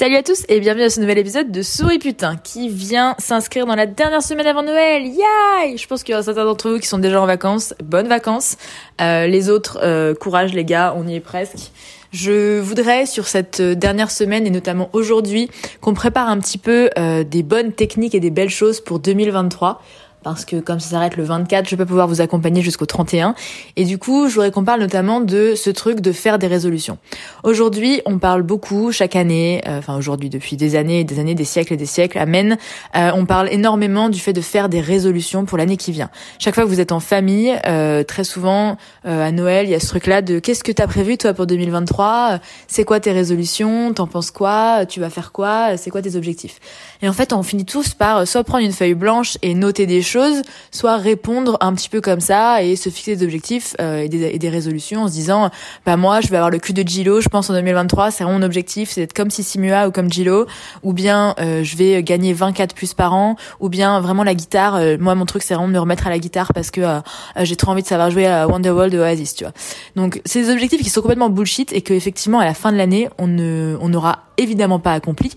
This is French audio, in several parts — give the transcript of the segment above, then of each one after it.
Salut à tous et bienvenue à ce nouvel épisode de Souris Putain qui vient s'inscrire dans la dernière semaine avant Noël. Yay Je pense qu'il y a certains d'entre vous qui sont déjà en vacances. Bonnes vacances. Euh, les autres, euh, courage les gars, on y est presque. Je voudrais sur cette dernière semaine et notamment aujourd'hui qu'on prépare un petit peu euh, des bonnes techniques et des belles choses pour 2023 parce que comme ça s'arrête le 24, je vais pas pouvoir vous accompagner jusqu'au 31. Et du coup, je voudrais qu'on parle notamment de ce truc de faire des résolutions. Aujourd'hui, on parle beaucoup chaque année, euh, enfin aujourd'hui depuis des années, des années, des siècles et des siècles, amen. Euh, on parle énormément du fait de faire des résolutions pour l'année qui vient. Chaque fois que vous êtes en famille, euh, très souvent à Noël, il y a ce truc-là de qu'est-ce que t'as prévu toi pour 2023 C'est quoi tes résolutions? T'en penses quoi? Tu vas faire quoi? C'est quoi tes objectifs? Et en fait, on finit tous par soit prendre une feuille blanche et noter des choses, soit répondre un petit peu comme ça et se fixer des objectifs euh, et, des, résolutions en se disant bah moi je vais avoir le cul de Gilo, je pense en 2023, c'est mon objectif, c'est d'être comme Sissimua ou comme Gilo, ou bien euh, je vais gagner 24 plus par an, ou bien vraiment la guitare, euh, moi mon truc c'est vraiment de me remettre à la guitare parce que j'ai trop envie de savoir jouer à Wonderworld de Oasis, tu vois. Donc c'est des objectifs qui sont complètement bullshit et que effectivement à la fin de l'année on ne on n'aura évidemment pas accompli.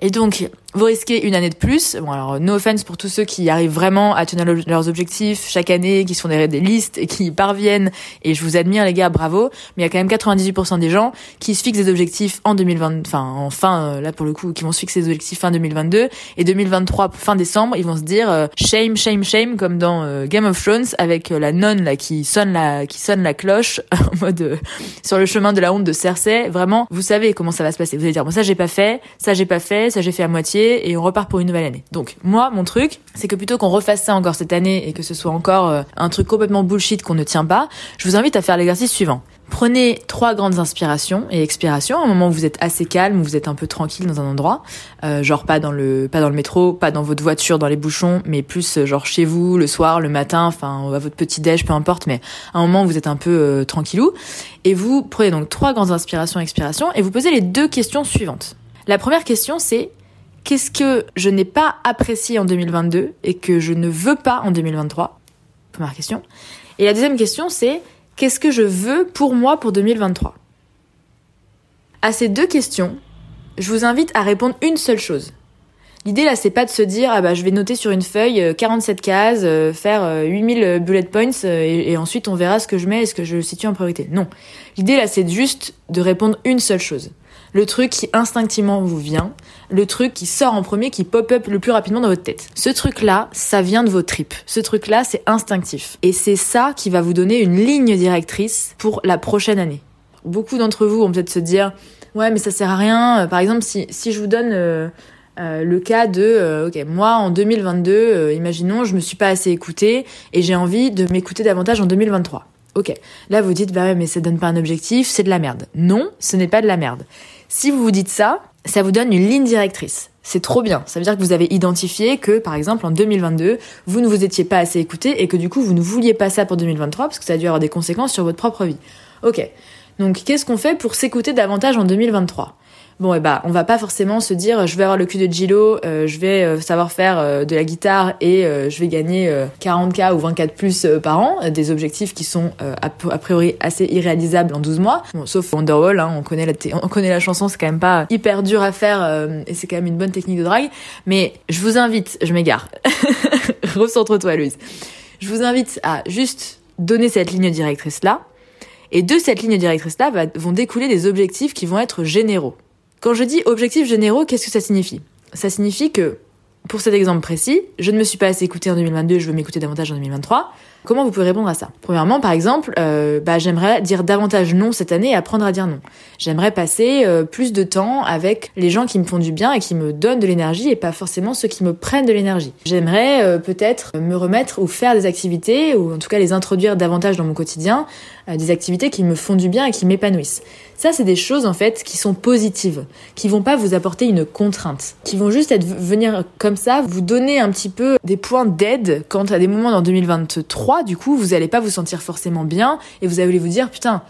Et donc vous risquez une année de plus. Bon alors no offense pour tous ceux qui arrivent vraiment à tenir leurs objectifs chaque année, qui sont des, des listes et qui y parviennent. Et je vous admire les gars, bravo. Mais il y a quand même 98% des gens qui se fixent des objectifs en 2020, enfin en fin euh, là pour le coup, qui vont se fixer des objectifs fin 2022 et 2023 fin décembre, ils vont se dire euh, shame, shame, shame comme dans euh, Game of Thrones avec la nonne là qui sonne la qui sonne la cloche en mode sur le chemin de la honte de Cersei. Vraiment, vous savez comment ça va se passer. Vous allez dire bon ça j'ai pas fait, ça j'ai pas fait, ça j'ai fait à moitié et on repart pour une nouvelle année. Donc moi, mon truc, c'est que plutôt qu'on refasse ça encore cette année et que ce soit encore euh, un truc complètement bullshit qu'on ne tient pas, je vous invite à faire l'exercice suivant. Prenez trois grandes inspirations et expirations, un moment où vous êtes assez calme, où vous êtes un peu tranquille dans un endroit, euh, genre pas dans le pas dans le métro, pas dans votre voiture, dans les bouchons, mais plus euh, genre chez vous, le soir, le matin, enfin à votre petit déj, peu importe, mais un moment où vous êtes un peu tranquillou. Et vous prenez donc trois grandes inspirations et expirations et vous posez les deux questions suivantes. La première question c'est Qu'est-ce que je n'ai pas apprécié en 2022 et que je ne veux pas en 2023 Première question. Et la deuxième question, c'est qu'est-ce que je veux pour moi pour 2023 À ces deux questions, je vous invite à répondre une seule chose. L'idée là, c'est pas de se dire ah bah je vais noter sur une feuille 47 euh, cases, euh, faire 8000 euh, bullet points et, et, ensuite on verra ce que je mets et ce que je situe en priorité. Non. L'idée là, c'est juste de répondre une seule chose le truc qui instinctivement vous vient, le truc qui sort en premier, qui pop-up le plus rapidement dans votre tête. Ce truc-là, ça vient de vos tripes. Ce truc-là, c'est instinctif. Et c'est ça qui va vous donner une ligne directrice pour la prochaine année. Beaucoup d'entre vous vont peut-être se dire, ouais, mais ça sert à rien. Euh, par exemple, si, si je vous donne... Euh, euh, le cas de ok moi en 2022 imaginons je me suis pas assez écoutée et j'ai envie de m'écouter davantage en 2023 ok là vous dites bah ouais mais ça donne pas un objectif c'est de la merde non ce n'est pas de la merde si vous vous dites ça, ça vous donne une ligne directrice. C'est trop bien. Ça veut dire que vous avez identifié que, par exemple, en 2022, vous ne vous étiez pas assez écouté et que du coup, vous ne vouliez pas ça pour 2023 parce que ça a dû avoir des conséquences sur votre propre vie. Ok. Donc, qu'est-ce qu'on fait pour s'écouter davantage en 2023 bon eh bah on va pas forcément se dire je vais avoir le cul de Gilo, euh, je vais euh, savoir faire euh, de la guitare et je vais gagner 40k ou 24 plus par an, des objectifs qui sont a, priori assez irréalisables en 12 mois. Bon, sauf Wonderwall, hein, on connaît la on connaît la chanson, c'est quand même pas hyper dur à faire et c'est quand même une bonne technique de drague, mais je vous invite, je m'égare. Recentre-toi Louise. Je vous invite à juste donner cette ligne directrice là. Et de cette ligne directrice là vont découler des objectifs qui vont être généraux. Quand je dis objectifs généraux, qu'est-ce que ça signifie? Ça signifie que, pour cet exemple précis, je ne me suis pas assez écoutée en 2022, je veux m'écouter davantage en 2023. Comment vous pouvez répondre à ça? Premièrement, par exemple, euh, bah, j'aimerais dire davantage non cette année et apprendre à dire non. J'aimerais passer euh, plus de temps avec les gens qui me font du bien et qui me donnent de l'énergie et pas forcément ceux qui me prennent de l'énergie. J'aimerais euh, peut-être me remettre ou faire des activités ou en tout cas les introduire davantage dans mon quotidien, des activités qui me font du bien et qui m'épanouissent. Ça, c'est des choses en fait qui sont positives, qui vont pas vous apporter une contrainte, qui vont juste être venir comme ça, vous donner un petit peu des points d'aide quand à des moments dans 2023, du coup, vous allez pas vous sentir forcément bien et vous allez vous dire putain,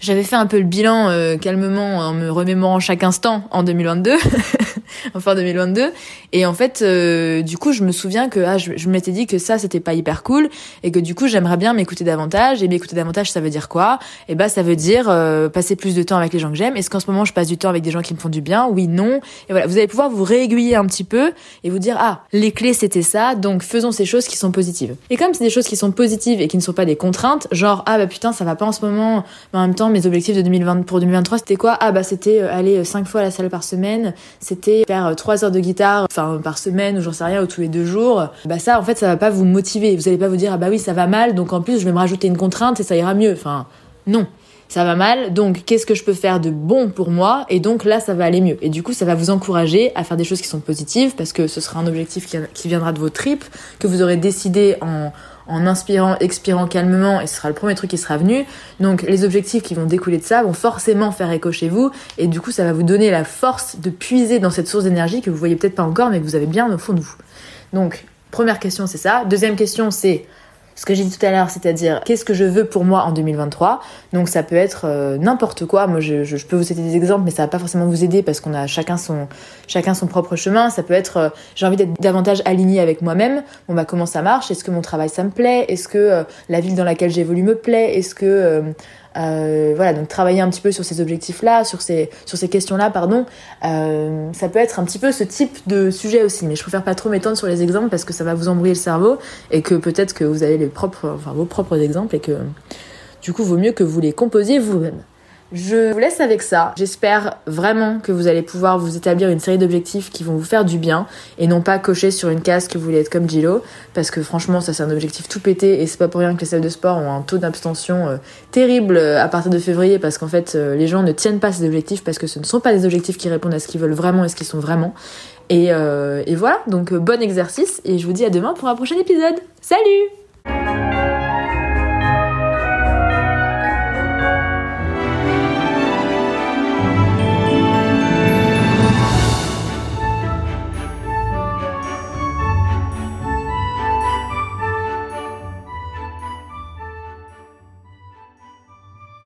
j'avais fait un peu le bilan euh, calmement en me remémorant chaque instant en 2022. en fin 2022. Et en fait, euh, du coup, je me souviens que ah, je, m'étais dit que ça, c'était pas hyper cool et que du coup, j'aimerais bien m'écouter davantage. Et m'écouter davantage, ça veut dire quoi? Et eh bah, ben, ça veut dire euh, passer plus de temps avec les gens que j'aime. Est-ce qu'en ce moment, je passe du temps avec des gens qui me font du bien? Oui, non. Et voilà, vous allez pouvoir vous réaiguiller un petit peu et vous dire ah, les clés, c'était ça. Donc, faisons ces choses qui sont positives. Et comme c'est des choses qui sont positives et qui ne sont pas des contraintes, genre ah bah putain, ça va pas en ce moment. Mais en même temps, mes objectifs de 2020 pour 2023, c'était quoi? Ah bah c'était euh, aller cinq fois à la salle par semaine. C'était faire 3 heures de guitare, enfin par semaine ou j'en sais rien, ou tous les deux jours, bah ça en fait ça va pas vous motiver. Vous allez pas vous dire ah bah oui ça va mal, donc en plus je vais me rajouter une contrainte et ça ira mieux. Enfin non, ça va mal, donc qu'est-ce que je peux faire de bon pour moi? Et donc là, ça va aller mieux. Et du coup, ça va vous encourager à faire des choses qui sont positives, parce que ce sera un objectif qui, viendra de vos tripes, que vous aurez décidé en, en inspirant, expirant calmement, et ce sera le premier truc qui sera venu. Donc les objectifs qui vont découler de ça vont forcément faire écho chez vous, et du coup ça va vous donner la force de puiser dans cette source d'énergie que vous voyez peut-être pas encore, mais que vous avez bien au fond de vous. Donc première question c'est ça. Deuxième question c'est ce que j'ai dit tout à l'heure, c'est-à-dire qu'est-ce que je veux pour moi en 2023. Donc ça peut être euh, n'importe quoi. Moi, je, peux vous citer des exemples, mais ça va pas forcément vous aider parce qu'on a chacun son chacun son propre chemin. Ça peut être euh, j'ai envie d'être davantage aligné avec moi-même. Bon bah comment ça marche? Est-ce que mon travail ça me plaît? Est-ce que euh, la ville dans laquelle j'évolue me plaît? Est-ce que euh, voilà, donc travailler un petit peu sur ces objectifs-là, sur ces, sur ces questions-là, pardon. Euh, ça peut être un petit peu ce type de sujet aussi, mais je préfère pas trop m'étendre sur les exemples parce que ça va vous embrouiller le cerveau et que peut-être que vous avez les propres, enfin vos propres exemples et que du coup, vaut mieux que vous les composiez vous-même. Je vous laisse avec ça. J'espère vraiment que vous allez pouvoir vous établir une série d'objectifs qui vont vous faire du bien et non pas cocher sur une case que vous voulez être comme Gilo parce que franchement ça c'est un objectif tout pété et c'est pas pour rien que les salles de sport ont un taux d'abstention euh, terrible euh, à partir de février parce qu'en fait euh, les gens ne tiennent pas ces objectifs parce que ce ne sont pas des objectifs qui répondent à ce qu'ils veulent vraiment et ce qu'ils sont vraiment. Et, et voilà, donc bon exercice et je vous dis à demain pour un prochain épisode. Salut